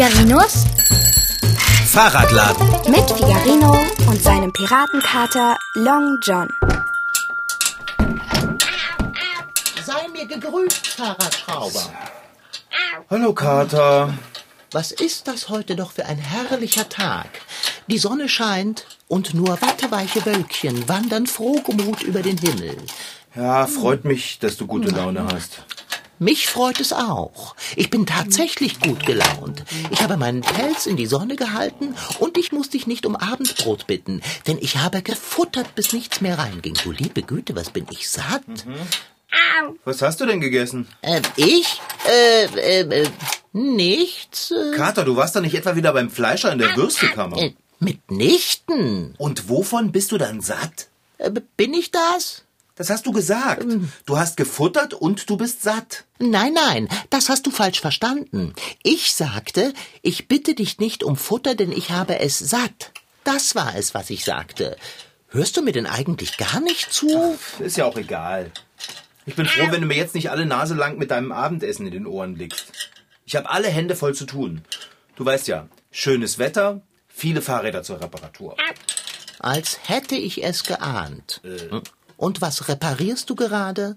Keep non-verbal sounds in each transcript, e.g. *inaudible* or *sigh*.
Figarinos Fahrradladen. mit Figarino und seinem Piratenkater Long John. Sei mir gegrüßt, Fahrradschrauber. Hallo Kater. Was ist das heute doch für ein herrlicher Tag? Die Sonne scheint und nur watteweiche Wölkchen wandern frohgemut über den Himmel. Ja, freut mich, dass du gute Laune hast. Mich freut es auch. Ich bin tatsächlich gut gelaunt. Ich habe meinen Pelz in die Sonne gehalten und ich muss dich nicht um Abendbrot bitten, denn ich habe gefuttert, bis nichts mehr reinging. Du liebe Güte, was bin ich satt? Was hast du denn gegessen? Ähm, ich? Äh, äh, äh, nichts? Äh, Kater, du warst doch nicht etwa wieder beim Fleischer in der Würstekammer. äh, mitnichten. Und wovon bist du dann satt? Äh, bin ich das? Das hast du gesagt. Du hast gefuttert und du bist satt. Nein, nein, das hast du falsch verstanden. Ich sagte, ich bitte dich nicht um Futter, denn ich habe es satt. Das war es, was ich sagte. Hörst du mir denn eigentlich gar nicht zu? Ist ja auch egal. Ich bin froh, wenn du mir jetzt nicht alle Nase lang mit deinem Abendessen in den Ohren liegst. Ich habe alle Hände voll zu tun. Du weißt ja, schönes Wetter, viele Fahrräder zur Reparatur. Als hätte ich es geahnt. Und was reparierst du gerade?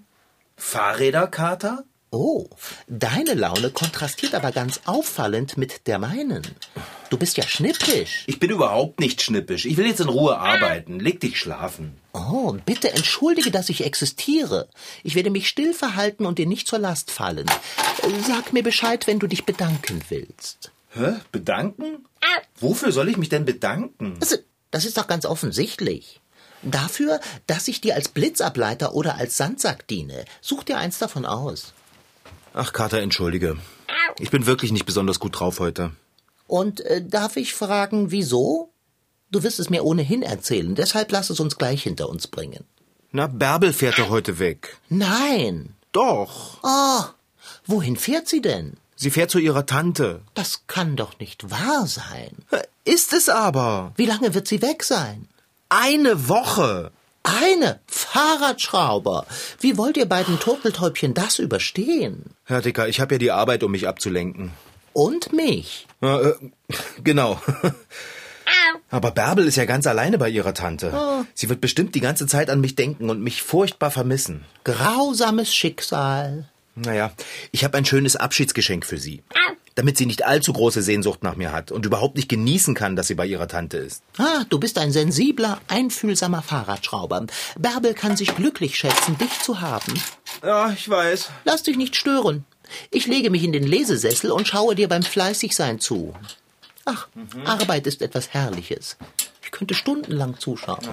Fahrräder, Kater? Oh, deine Laune kontrastiert aber ganz auffallend mit der meinen. Du bist ja schnippisch. Ich bin überhaupt nicht schnippisch. Ich will jetzt in Ruhe arbeiten. Leg dich schlafen. Oh, bitte entschuldige, dass ich existiere. Ich werde mich still verhalten und dir nicht zur Last fallen. Sag mir Bescheid, wenn du dich bedanken willst. Hä? Bedanken? Wofür soll ich mich denn bedanken? Das, das ist doch ganz offensichtlich. Dafür, dass ich dir als Blitzableiter oder als Sandsack diene. Such dir eins davon aus. Ach, Kater, entschuldige. Ich bin wirklich nicht besonders gut drauf heute. Und äh, darf ich fragen, wieso? Du wirst es mir ohnehin erzählen, deshalb lass es uns gleich hinter uns bringen. Na, Bärbel fährt doch heute weg. Nein. Doch. Oh, wohin fährt sie denn? Sie fährt zu ihrer Tante. Das kann doch nicht wahr sein. Ist es aber. Wie lange wird sie weg sein? Eine Woche. Eine Fahrradschrauber. Wie wollt ihr beiden Turteltäubchen das überstehen? Herr Dicker, ich habe ja die Arbeit, um mich abzulenken. Und mich. Ja, äh, genau. Aber Bärbel ist ja ganz alleine bei ihrer Tante. Sie wird bestimmt die ganze Zeit an mich denken und mich furchtbar vermissen. Grausames Schicksal. Naja, ich habe ein schönes Abschiedsgeschenk für sie. Damit sie nicht allzu große Sehnsucht nach mir hat und überhaupt nicht genießen kann, dass sie bei ihrer Tante ist. Ah, du bist ein sensibler, einfühlsamer Fahrradschrauber. Bärbel kann sich glücklich schätzen, dich zu haben. Ja, ich weiß. Lass dich nicht stören. Ich lege mich in den Lesesessel und schaue dir beim Fleißigsein zu. Ach, Arbeit ist etwas Herrliches. Ich könnte stundenlang zuschauen.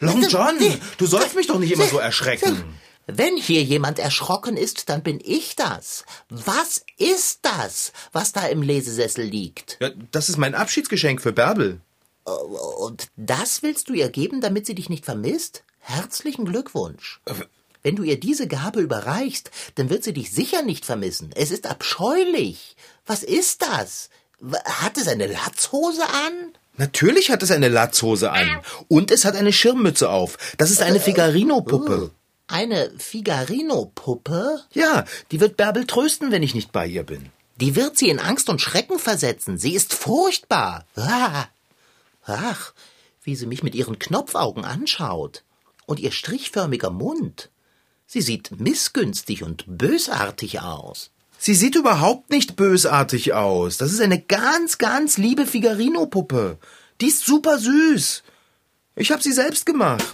Long John, du sollst mich doch nicht immer so erschrecken. Wenn hier jemand erschrocken ist, dann bin ich das. Was ist das, was da im Lesesessel liegt? Ja, das ist mein Abschiedsgeschenk für Bärbel. Und das willst du ihr geben, damit sie dich nicht vermisst? Herzlichen Glückwunsch. Wenn du ihr diese Gabe überreichst, dann wird sie dich sicher nicht vermissen. Es ist abscheulich. Was ist das? Hat es eine Latzhose an? Natürlich hat es eine Latzhose an. Und es hat eine Schirmmütze auf. Das ist eine Figarino-Puppe. Eine Figarino-Puppe? Ja, die wird Bärbel trösten, wenn ich nicht bei ihr bin. Die wird sie in Angst und Schrecken versetzen. Sie ist furchtbar. Ah. Ach, wie sie mich mit ihren Knopfaugen anschaut. Und ihr strichförmiger Mund. Sie sieht missgünstig und bösartig aus. Sie sieht überhaupt nicht bösartig aus. Das ist eine ganz, ganz liebe Figarino-Puppe. Die ist super süß. Ich habe sie selbst gemacht.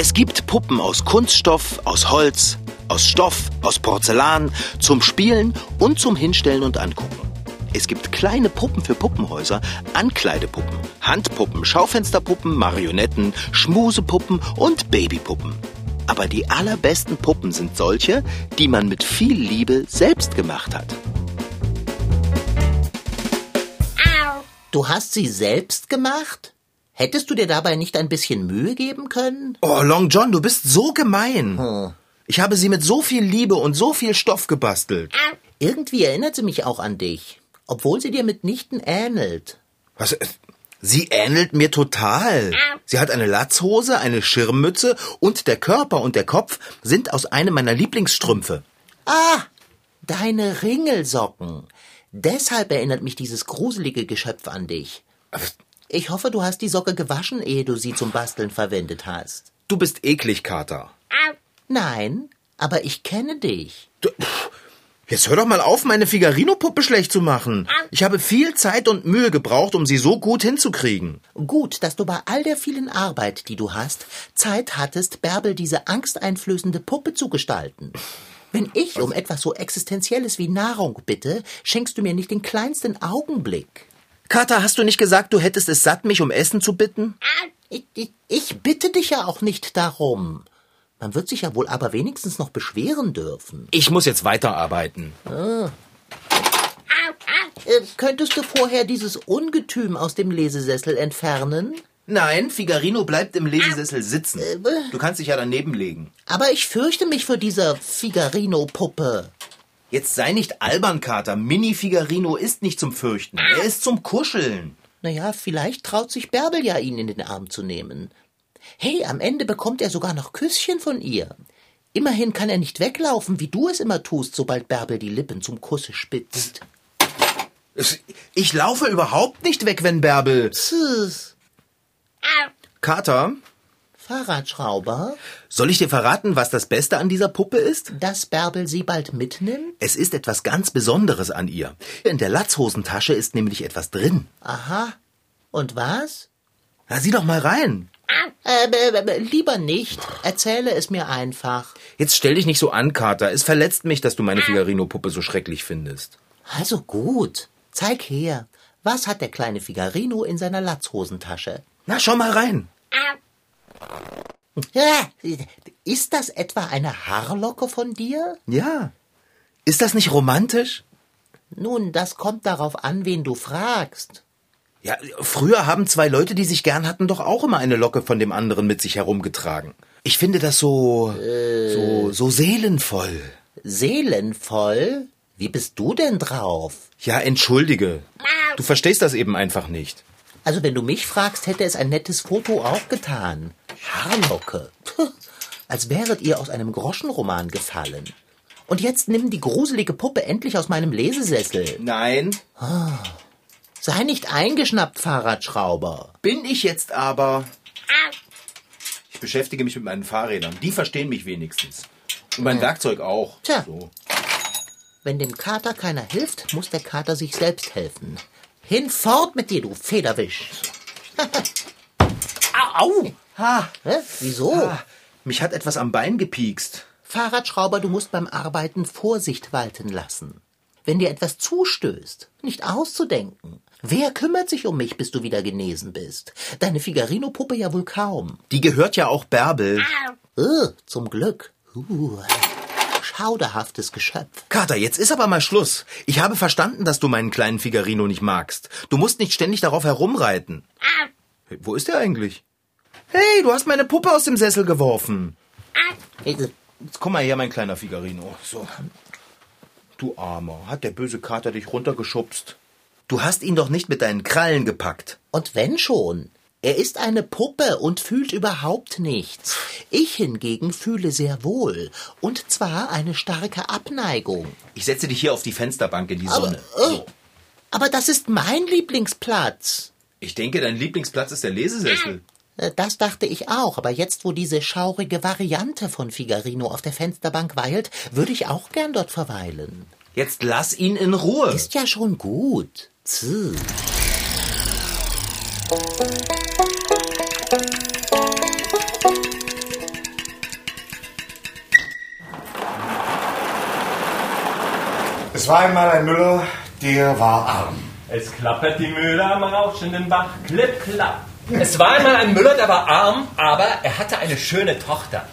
Es gibt Puppen aus Kunststoff, aus Holz, aus Stoff, aus Porzellan, zum Spielen und zum Hinstellen und Angucken. Es gibt kleine Puppen für Puppenhäuser, Ankleidepuppen, Handpuppen, Schaufensterpuppen, Marionetten, Schmusepuppen und Babypuppen. Aber die allerbesten Puppen sind solche, die man mit viel Liebe selbst gemacht hat. Du hast sie selbst gemacht? Hättest du dir dabei nicht ein bisschen Mühe geben können? Oh, Long John, du bist so gemein. Ich habe sie mit so viel Liebe und so viel Stoff gebastelt. Irgendwie erinnert sie mich auch an dich, obwohl sie dir mitnichten ähnelt. Was? äh, Sie ähnelt mir total. Sie hat eine Latzhose, eine Schirmmütze und der Körper und der Kopf sind aus einem meiner Lieblingsstrümpfe. Ah, deine Ringelsocken. Deshalb erinnert mich dieses gruselige Geschöpf an dich. Ich hoffe, du hast die Socke gewaschen, ehe du sie zum Basteln verwendet hast. Du bist eklig, Kater. Nein, aber ich kenne dich. Du, jetzt hör doch mal auf, meine Figarino-Puppe schlecht zu machen. Ich habe viel Zeit und Mühe gebraucht, um sie so gut hinzukriegen. Gut, dass du bei all der vielen Arbeit, die du hast, Zeit hattest, Bärbel diese angsteinflößende Puppe zu gestalten. Wenn ich um etwas so Existenzielles wie Nahrung bitte, schenkst du mir nicht den kleinsten Augenblick. Kater, hast du nicht gesagt, du hättest es satt, mich um Essen zu bitten? Ich, ich, ich bitte dich ja auch nicht darum. Man wird sich ja wohl aber wenigstens noch beschweren dürfen. Ich muss jetzt weiterarbeiten. Äh, könntest du vorher dieses Ungetüm aus dem Lesesessel entfernen? Nein, Figarino bleibt im Lesesessel sitzen. Du kannst dich ja daneben legen. Aber ich fürchte mich vor dieser Figarino-Puppe. Jetzt sei nicht albern, Kater. Mini Figarino ist nicht zum Fürchten. Er ist zum Kuscheln. Naja, vielleicht traut sich Bärbel ja, ihn in den Arm zu nehmen. Hey, am Ende bekommt er sogar noch Küsschen von ihr. Immerhin kann er nicht weglaufen, wie du es immer tust, sobald Bärbel die Lippen zum Kusse spitzt. Ich laufe überhaupt nicht weg, wenn Bärbel. Tschüss. Kater, Fahrradschrauber, soll ich dir verraten, was das Beste an dieser Puppe ist? dass Bärbel sie bald mitnimmt? Es ist etwas ganz Besonderes an ihr. In der Latzhosentasche ist nämlich etwas drin. Aha. Und was? Na, sieh doch mal rein. Äh, b- b- lieber nicht. Erzähle es mir einfach. Jetzt stell dich nicht so an, Kater. Es verletzt mich, dass du meine Figarino-Puppe so schrecklich findest. Also gut. Zeig her. Was hat der kleine Figarino in seiner Latzhosentasche? Na, schau mal rein. Ist das etwa eine Haarlocke von dir? Ja. Ist das nicht romantisch? Nun, das kommt darauf an, wen du fragst. Ja, früher haben zwei Leute, die sich gern hatten, doch auch immer eine Locke von dem anderen mit sich herumgetragen. Ich finde das so, so, so seelenvoll. Seelenvoll? Wie bist du denn drauf? Ja, entschuldige. Du verstehst das eben einfach nicht. Also, wenn du mich fragst, hätte es ein nettes Foto auch getan. Haarlocke. Puh, Als wäret ihr aus einem Groschenroman gefallen. Und jetzt nimm die gruselige Puppe endlich aus meinem Lesesessel. Nein. Sei nicht eingeschnappt, Fahrradschrauber. Bin ich jetzt aber. Ich beschäftige mich mit meinen Fahrrädern. Die verstehen mich wenigstens. Und mein Werkzeug auch. Tja. So. Wenn dem Kater keiner hilft, muss der Kater sich selbst helfen. Hinfort mit dir, du Federwisch. *laughs* Au! Ha! Hä? Wieso? Ah, mich hat etwas am Bein gepiekst. Fahrradschrauber, du musst beim Arbeiten Vorsicht walten lassen. Wenn dir etwas zustößt, nicht auszudenken. Wer kümmert sich um mich, bis du wieder genesen bist? Deine Figarino-Puppe ja wohl kaum. Die gehört ja auch Bärbel. Äh, zum Glück. Uh, schauderhaftes Geschöpf. Kater, jetzt ist aber mal Schluss. Ich habe verstanden, dass du meinen kleinen Figarino nicht magst. Du musst nicht ständig darauf herumreiten. Hey, wo ist er eigentlich? Hey, du hast meine Puppe aus dem Sessel geworfen. Äh, Jetzt komm mal her, mein kleiner Figarino. So. Du Armer, hat der böse Kater dich runtergeschubst? Du hast ihn doch nicht mit deinen Krallen gepackt. Und wenn schon. Er ist eine Puppe und fühlt überhaupt nichts. Ich hingegen fühle sehr wohl. Und zwar eine starke Abneigung. Ich setze dich hier auf die Fensterbank in die Aber, Sonne. äh, So. aber das ist mein Lieblingsplatz. Ich denke, dein Lieblingsplatz ist der Lesesessel. Äh, Das dachte ich auch, aber jetzt, wo diese schaurige Variante von Figarino auf der Fensterbank weilt, würde ich auch gern dort verweilen. Jetzt lass ihn in Ruhe. Ist ja schon gut. Zh. Es war einmal ein Müller, der war arm. Es klappert die Mühle am rauschenden Bach, klipp, klapp. Es war einmal ein Müller, der war arm, aber er hatte eine schöne Tochter.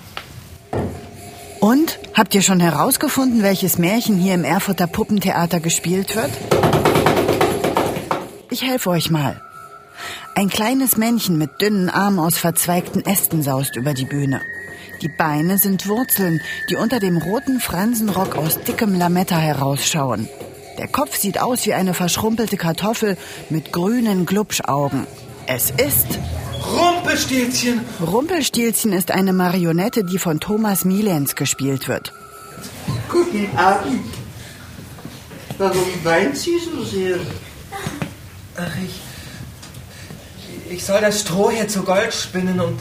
Und? Habt ihr schon herausgefunden, welches Märchen hier im Erfurter Puppentheater gespielt wird? Ich helfe euch mal. Ein kleines Männchen mit dünnen Armen aus verzweigten Ästen saust über die Bühne. Die Beine sind Wurzeln, die unter dem roten Fransenrock aus dickem Lametta herausschauen. Der Kopf sieht aus wie eine verschrumpelte Kartoffel mit grünen Glubschaugen. Es ist Rumpelstilzchen! Rumpelstilzchen ist eine Marionette, die von Thomas Mielens gespielt wird. Guten Abend. Warum weint sie so sehr? Ach, ich. Ich soll das Stroh hier zu Gold spinnen und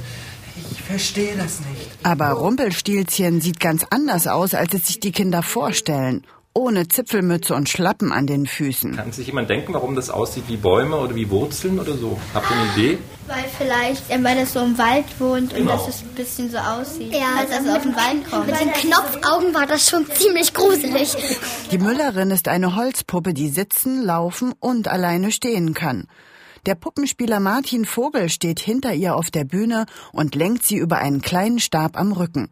ich verstehe das nicht. Aber Rumpelstilzchen sieht ganz anders aus, als es sich die Kinder vorstellen. Ohne Zipfelmütze und Schlappen an den Füßen. Kann sich jemand denken, warum das aussieht wie Bäume oder wie Wurzeln oder so? Habt ihr eine Idee? Weil vielleicht, äh, weil das so im Wald wohnt und Genau. dass es ein bisschen so aussieht, Ja, als dass es aus dem Wald kommt. Mit den Knopfaugen war das schon ziemlich gruselig. Die Müllerin ist eine Holzpuppe, die sitzen, laufen und alleine stehen kann. Der Puppenspieler Martin Vogel steht hinter ihr auf der Bühne und lenkt sie über einen kleinen Stab am Rücken.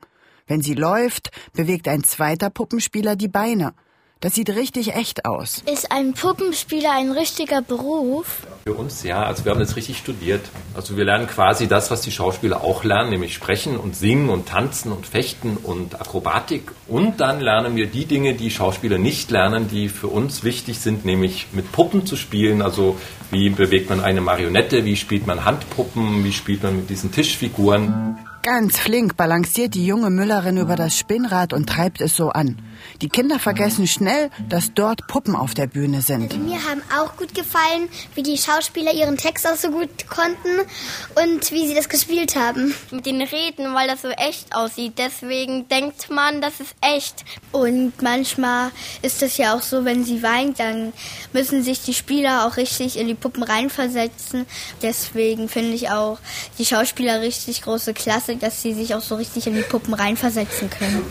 Wenn sie läuft, bewegt ein zweiter Puppenspieler die Beine. Das sieht richtig echt aus. Ist ein Puppenspieler ein richtiger Beruf? Für uns ja, also wir haben das richtig studiert. Also wir lernen quasi das, was die Schauspieler auch lernen, nämlich sprechen und singen und tanzen und fechten und Akrobatik. Und dann lernen wir die Dinge, die Schauspieler nicht lernen, die für uns wichtig sind, nämlich mit Puppen zu spielen. Also wie bewegt man eine Marionette, wie spielt man Handpuppen, wie spielt man mit diesen Tischfiguren. Ganz flink balanciert die junge Müllerin über das Spinnrad und treibt es so an. Die Kinder vergessen schnell, dass dort Puppen auf der Bühne sind. Mir haben auch gut gefallen, wie die Schauspieler ihren Text auch so gut konnten und wie sie das gespielt haben. Mit den Reden, weil das so echt aussieht. Deswegen denkt man, das ist echt. Und manchmal ist es ja auch so, wenn sie weint, dann müssen sich die Spieler auch richtig in die Puppen reinversetzen. Deswegen finde ich auch die Schauspieler richtig große Klasse, dass sie sich auch so richtig in die Puppen reinversetzen können.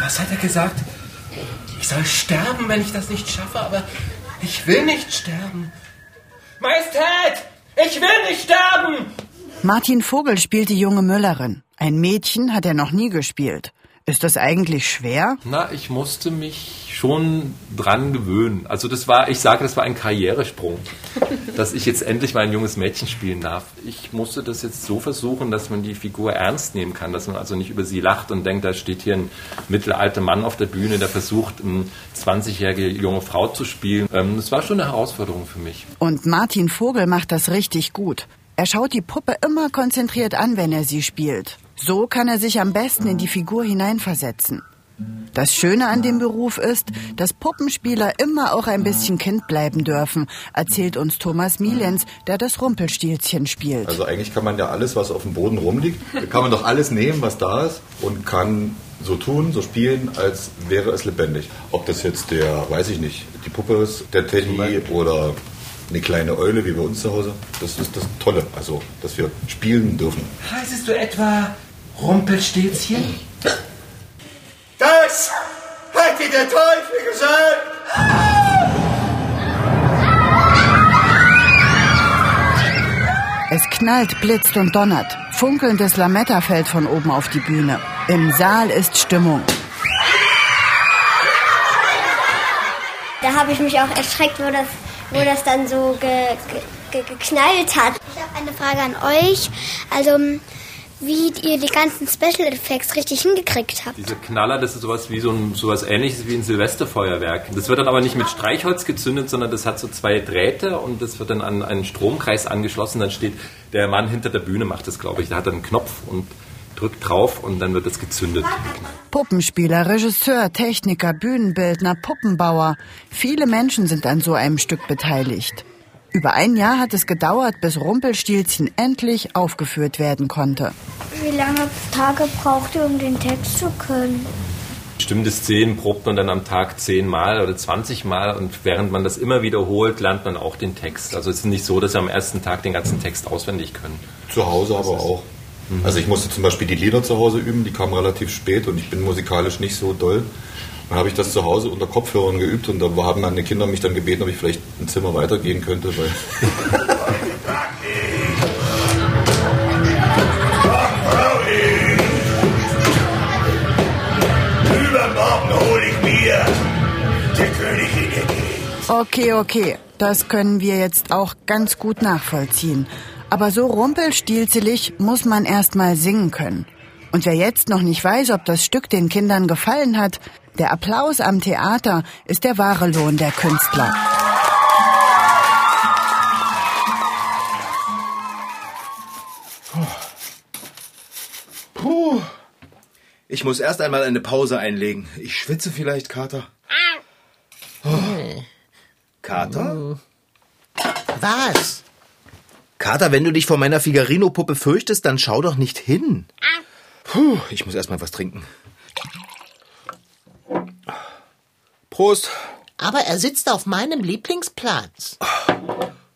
Was hat er gesagt? Ich soll sterben, wenn ich das nicht schaffe, aber ich will nicht sterben. Majestät! Ich will nicht sterben! Martin Vogel spielt die junge Müllerin. Ein Mädchen hat er noch nie gespielt. Ist das eigentlich schwer? Na, ich musste mich schon dran gewöhnen. Also das war, ich sage, das war ein Karrieresprung, dass ich jetzt endlich mal ein junges Mädchen spielen darf. Ich musste das jetzt so versuchen, dass man die Figur ernst nehmen kann, dass man also nicht über sie lacht und denkt, da steht hier ein mittelalter Mann auf der Bühne, der versucht, eine 20-jährige junge Frau zu spielen. Ähm, Das war schon eine Herausforderung für mich. Und Martin Vogel macht das richtig gut. Er schaut die Puppe immer konzentriert an, wenn er sie spielt. So kann er sich am besten in die Figur hineinversetzen. Das Schöne an dem Beruf ist, dass Puppenspieler immer auch ein bisschen Kind bleiben dürfen, erzählt uns Thomas Mielens, der das Rumpelstilzchen spielt. Also eigentlich kann man ja alles, was auf dem Boden rumliegt, *laughs* kann man doch alles nehmen, was da ist und kann so tun, so spielen, als wäre es lebendig. Ob das jetzt der, weiß ich nicht, die Puppe ist, der Teddy oder eine kleine Eule wie bei uns zu Hause. Das ist das Tolle, also dass wir spielen dürfen. Heißest du etwa Rumpelstilzchen? Das hat dir der Teufel gesagt! Es knallt, blitzt und donnert. Funkelndes Lametta fällt von oben auf die Bühne. Im Saal ist Stimmung. Da habe ich mich auch erschreckt, wo das, wo das dann so ge, ge, ge, geknallt hat. Ich habe eine Frage an euch. Also, wie ihr die ganzen Special Effects richtig hingekriegt habt. Diese Knaller, das ist sowas wie so ein, sowas ähnliches wie ein Silvesterfeuerwerk. Das wird dann aber nicht mit Streichholz gezündet, sondern das hat so zwei Drähte und das wird dann an einen Stromkreis angeschlossen. Dann steht der Mann hinter der Bühne, macht das, glaube ich. Der hat dann einen Knopf und drückt drauf und dann wird das gezündet. Puppenspieler, Regisseur, Techniker, Bühnenbildner, Puppenbauer. Viele Menschen sind an so einem Stück beteiligt. Über ein Jahr hat es gedauert, bis Rumpelstilzchen endlich aufgeführt werden konnte. Wie lange Tage braucht ihr, um den Text zu können? Bestimmte Szenen probt man dann am Tag zehnmal oder 20 Mal und während man das immer wiederholt, lernt man auch den Text. Also es ist nicht so, dass wir am ersten Tag den ganzen Text auswendig können. Zu Hause aber auch. Also ich musste zum Beispiel die Lieder zu Hause üben, die kamen relativ spät und ich bin musikalisch nicht so doll. Dann habe ich das zu Hause unter Kopfhörern geübt und da haben meine Kinder mich dann gebeten, ob ich vielleicht ein Zimmer weitergehen könnte, weil. *laughs* Okay, okay, das können wir jetzt auch ganz gut nachvollziehen. Aber so rumpelstilzelig muss man erst mal singen können. Und wer jetzt noch nicht weiß, ob das Stück den Kindern gefallen hat, der Applaus am Theater ist der wahre Lohn der Künstler. Puh. Ich muss erst einmal eine Pause einlegen. Ich schwitze vielleicht, Kater. Oh. Kater? Was? Kater, wenn du dich vor meiner Figarino-Puppe fürchtest, dann schau doch nicht hin. Puh, ich muss erst mal was trinken. Prost. Aber er sitzt auf meinem Lieblingsplatz.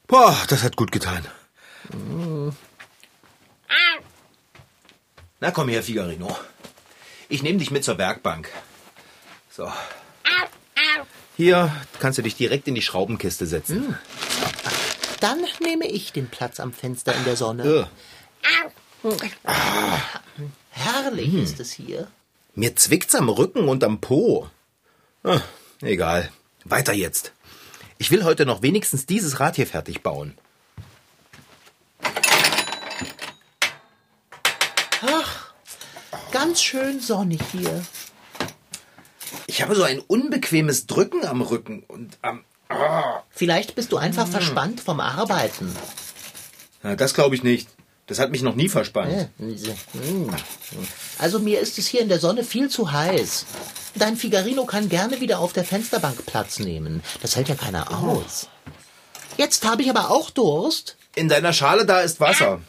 Boah, das hat gut getan. Na komm her, Figarino. Ich nehme dich mit zur Werkbank. So. Hier kannst du dich direkt in die Schraubenkiste setzen. Dann nehme ich den Platz am Fenster in der Sonne. Herrlich ist es hier. Mir zwickt's am Rücken und am Po. Ah, egal. Weiter jetzt. Ich will heute noch wenigstens dieses Rad hier fertig bauen. Ach, ganz schön sonnig hier. Ich habe so ein unbequemes Drücken am Rücken und am. Ah. Vielleicht bist du einfach verspannt vom Arbeiten. Na, das glaube ich nicht. Das hat mich noch nie verspannt. Also mir ist es hier in der Sonne viel zu heiß. Dein Figarino kann gerne wieder auf der Fensterbank Platz nehmen. Das hält ja keiner aus. Jetzt habe ich aber auch Durst. In deiner Schale da ist Wasser.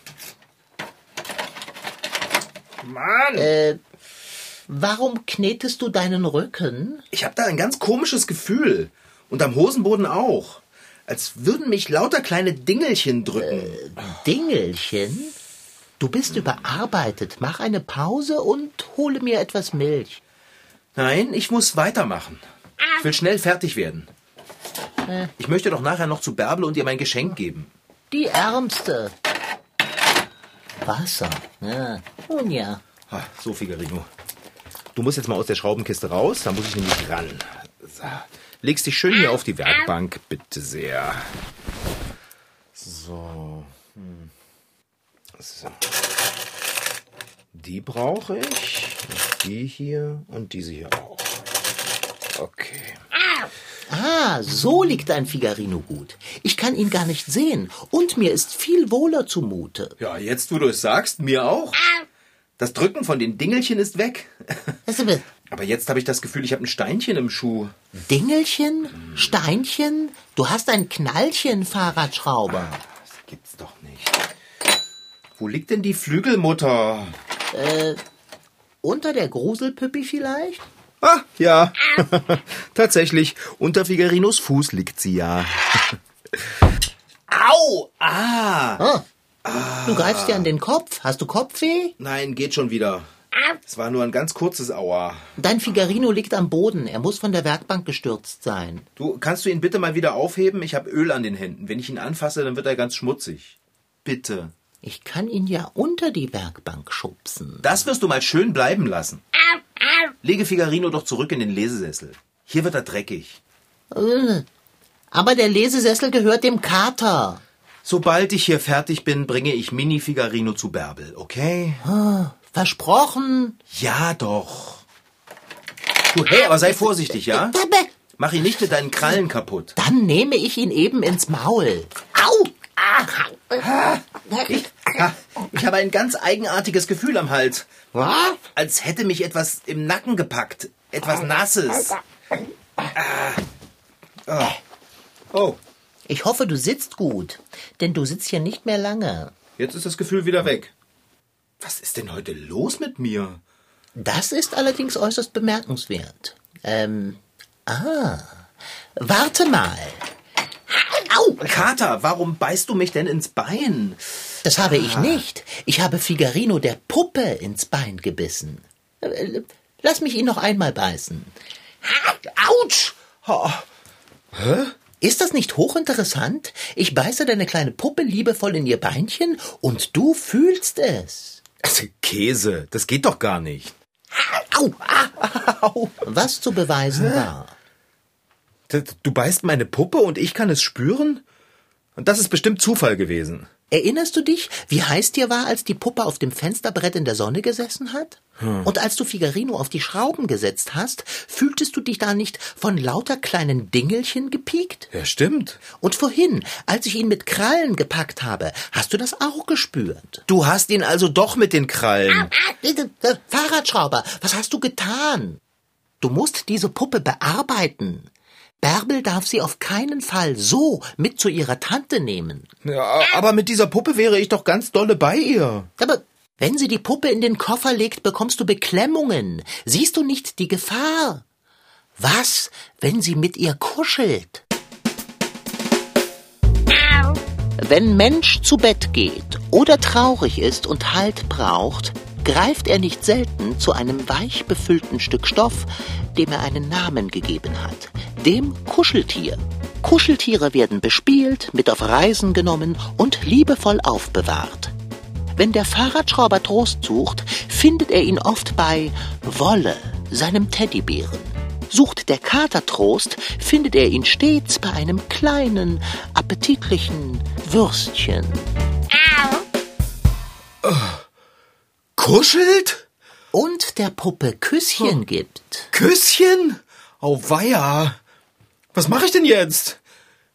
Mann! Äh, warum knetest du deinen Rücken? Ich habe da ein ganz komisches Gefühl. Und am Hosenboden auch. Als würden mich lauter kleine Dingelchen drücken. Äh, Dingelchen? Du bist überarbeitet. Mach eine Pause und hole mir etwas Milch. Nein, ich muss weitermachen. Ich will schnell fertig werden. Ich möchte doch nachher noch zu Bärbel und ihr mein Geschenk geben. Die Ärmste. Wasser. Ja. Nun ja. Ah, so, Figarino. Du musst jetzt mal aus der Schraubenkiste raus, da muss ich nämlich ran. So. Legst dich schön hier auf die Werkbank, bitte sehr. So. Hm. so. Die brauche ich. Die hier und diese hier auch. Okay. Ah, so liegt dein Figarino gut. Ich kann ihn gar nicht sehen und mir ist viel wohler zumute. Ja, jetzt wo du es sagst, mir auch. Das Drücken von den Dingelchen ist weg. Aber jetzt habe ich das Gefühl, ich habe ein Steinchen im Schuh. Dingelchen? Steinchen? Du hast ein Knallchen, Fahrradschrauber. Das gibt's doch nicht. Wo liegt denn die Flügelmutter? Äh, unter der Gruselpüppi vielleicht? Ah, ja. *laughs* Tatsächlich, unter Figarinos Fuß liegt sie ja. *laughs* Au! Ah! ah! Du greifst dir an den Kopf. Hast du Kopfweh? Nein, geht schon wieder. Es war nur ein ganz kurzes Aua. Dein Figarino liegt am Boden. Er muss von der Werkbank gestürzt sein. Du, kannst du ihn bitte mal wieder aufheben? Ich habe Öl an den Händen. Wenn ich ihn anfasse, dann wird er ganz schmutzig. Bitte. Ich kann ihn ja unter die Werkbank schubsen. Das wirst du mal schön bleiben lassen. Lege Figarino doch zurück in den Lesesessel. Hier wird er dreckig. Aber der Lesesessel gehört dem Kater. Sobald ich hier fertig bin, bringe ich Mini Figarino zu Bärbel, okay? Oh, versprochen. Ja, doch. Du, hey, aber sei vorsichtig, ja? Mach ihn nicht mit deinen Krallen kaputt. Dann nehme ich ihn eben ins Maul. Au! Ich, ich habe ein ganz eigenartiges Gefühl am Hals. Was? Als hätte mich etwas im Nacken gepackt. Etwas Nasses. Ah. Oh. Ich hoffe, du sitzt gut, denn du sitzt hier nicht mehr lange. Jetzt ist das Gefühl wieder weg. Was ist denn heute los mit mir? Das ist allerdings äußerst bemerkenswert. Ähm, ah, warte mal. Au! Kater, warum beißt du mich denn ins Bein? Das habe ich nicht. Ich habe Figarino der Puppe ins Bein gebissen. Lass mich ihn noch einmal beißen. Autsch! Oh. Hä? Ist das nicht hochinteressant? Ich beiße deine kleine Puppe liebevoll in ihr Beinchen und du fühlst es. Also Käse, das geht doch gar nicht. Au, au, Was zu beweisen war. Du beißt meine Puppe und ich kann es spüren? Und das ist bestimmt Zufall gewesen. Erinnerst du dich, wie heiß dir war, als die Puppe auf dem Fensterbrett in der Sonne gesessen hat? Hm. Und als du Figarino auf die Schrauben gesetzt hast, fühltest du dich da nicht von lauter kleinen Dingelchen gepiekt? Ja, stimmt. Und vorhin, als ich ihn mit Krallen gepackt habe, hast du das auch gespürt? Du hast ihn also doch mit den Krallen. Ah, Fahrradschrauber, was hast du getan? Du musst diese Puppe bearbeiten. Bärbel darf sie auf keinen Fall so mit zu ihrer Tante nehmen. Ja, aber mit dieser Puppe wäre ich doch ganz dolle bei ihr. Aber wenn sie die Puppe in den Koffer legt, bekommst du Beklemmungen. Siehst du nicht die Gefahr? Was, wenn sie mit ihr kuschelt? Wenn Mensch zu Bett geht oder traurig ist und Halt braucht, greift er nicht selten zu einem weich befüllten Stück Stoff, dem er einen Namen gegeben hat, dem Kuscheltier. Kuscheltiere werden bespielt, mit auf Reisen genommen und liebevoll aufbewahrt. Wenn der Fahrradschrauber Trost sucht, findet er ihn oft bei Wolle, seinem Teddybären. Sucht der Kater Trost, findet er ihn stets bei einem kleinen, appetitlichen Würstchen. Oh. Kuschelt? Und der Puppe Küsschen oh. gibt. Küsschen? Oh weia. Was mache ich denn jetzt?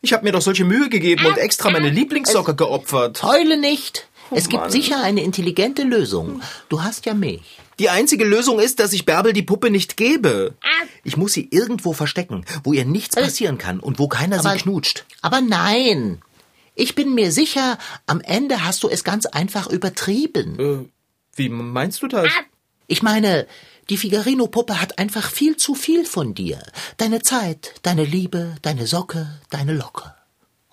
Ich habe mir doch solche Mühe gegeben und extra meine Lieblingssocke geopfert. Heule nicht. Oh es gibt Mann. sicher eine intelligente Lösung. Du hast ja mich. Die einzige Lösung ist, dass ich Bärbel die Puppe nicht gebe. Ich muss sie irgendwo verstecken, wo ihr nichts passieren kann und wo keiner aber, sie knutscht. Aber nein. Ich bin mir sicher, am Ende hast du es ganz einfach übertrieben. Wie meinst du das? Ich meine, die Figarino-Puppe hat einfach viel zu viel von dir. Deine Zeit, deine Liebe, deine Socke, deine Locke.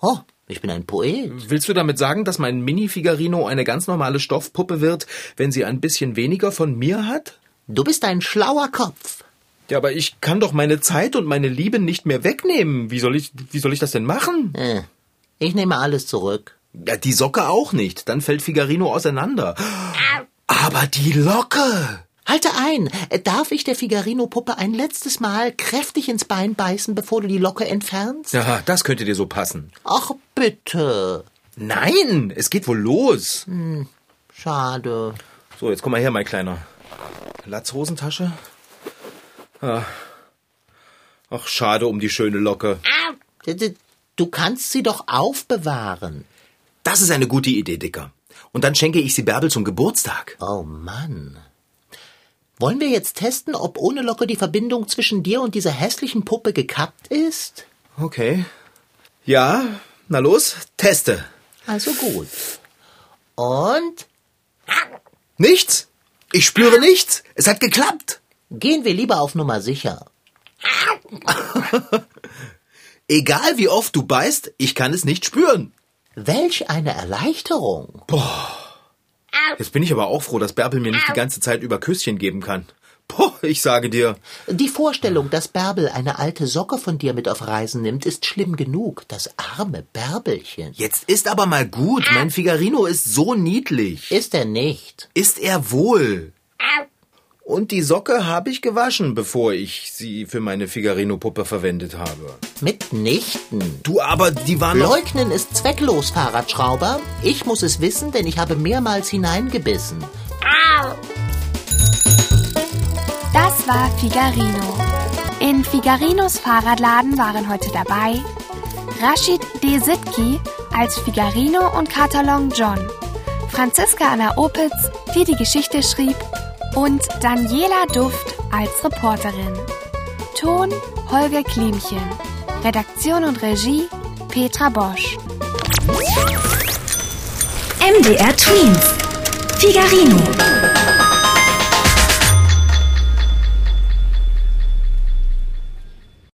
Oh, ich bin ein Poet. Willst du damit sagen, dass mein Mini-Figarino eine ganz normale Stoffpuppe wird, wenn sie ein bisschen weniger von mir hat? Du bist ein schlauer Kopf. Ja, aber ich kann doch meine Zeit und meine Liebe nicht mehr wegnehmen. Wie soll ich, wie soll ich das denn machen? Äh, ich nehme alles zurück. Ja, die Socke auch nicht. Dann fällt Figarino auseinander. Aber die Locke! Halte ein! Darf ich der Figarino-Puppe ein letztes Mal kräftig ins Bein beißen, bevor du die Locke entfernst? Ja, das könnte dir so passen. Ach, bitte. Nein, es geht wohl los. Hm, schade. So, jetzt komm mal her, mein Kleiner. Latzhosentasche? Ah. Ach, schade um die schöne Locke. Du kannst sie doch aufbewahren. Das ist eine gute Idee, Dicker. Und dann schenke ich sie Bärbel zum Geburtstag. Oh Mann. Wollen wir jetzt testen, ob ohne Locke die Verbindung zwischen dir und dieser hässlichen Puppe gekappt ist? Okay. Ja, na los, teste. Also gut. Und? Nichts. Ich spüre nichts. Es hat geklappt. Gehen wir lieber auf Nummer sicher. *laughs* Egal wie oft du beißt, ich kann es nicht spüren. Welch eine Erleichterung. Boah. Jetzt bin ich aber auch froh, dass Bärbel mir nicht die ganze Zeit über Küsschen geben kann. Boah, ich sage dir. Die Vorstellung, dass Bärbel eine alte Socke von dir mit auf Reisen nimmt, ist schlimm genug. Das arme Bärbelchen. Jetzt ist aber mal gut. Mein Figarino ist so niedlich. Ist er nicht? Ist er wohl. Und die Socke habe ich gewaschen, bevor ich sie für meine Figarino-Puppe verwendet habe. Mitnichten. Du, aber die war noch... Leugnen ist zwecklos, Fahrradschrauber. Ich muss es wissen, denn ich habe mehrmals hineingebissen. Das war Figarino. In Figarinos Fahrradladen waren heute dabei Rashid Desitki als Figarino und Katalon John, Franziska Anna Opitz, die die Geschichte schrieb, und Daniela Duft als Reporterin. Ton Holger Klimchen. Redaktion und Regie Petra Bosch. MDR Twins. Figarino.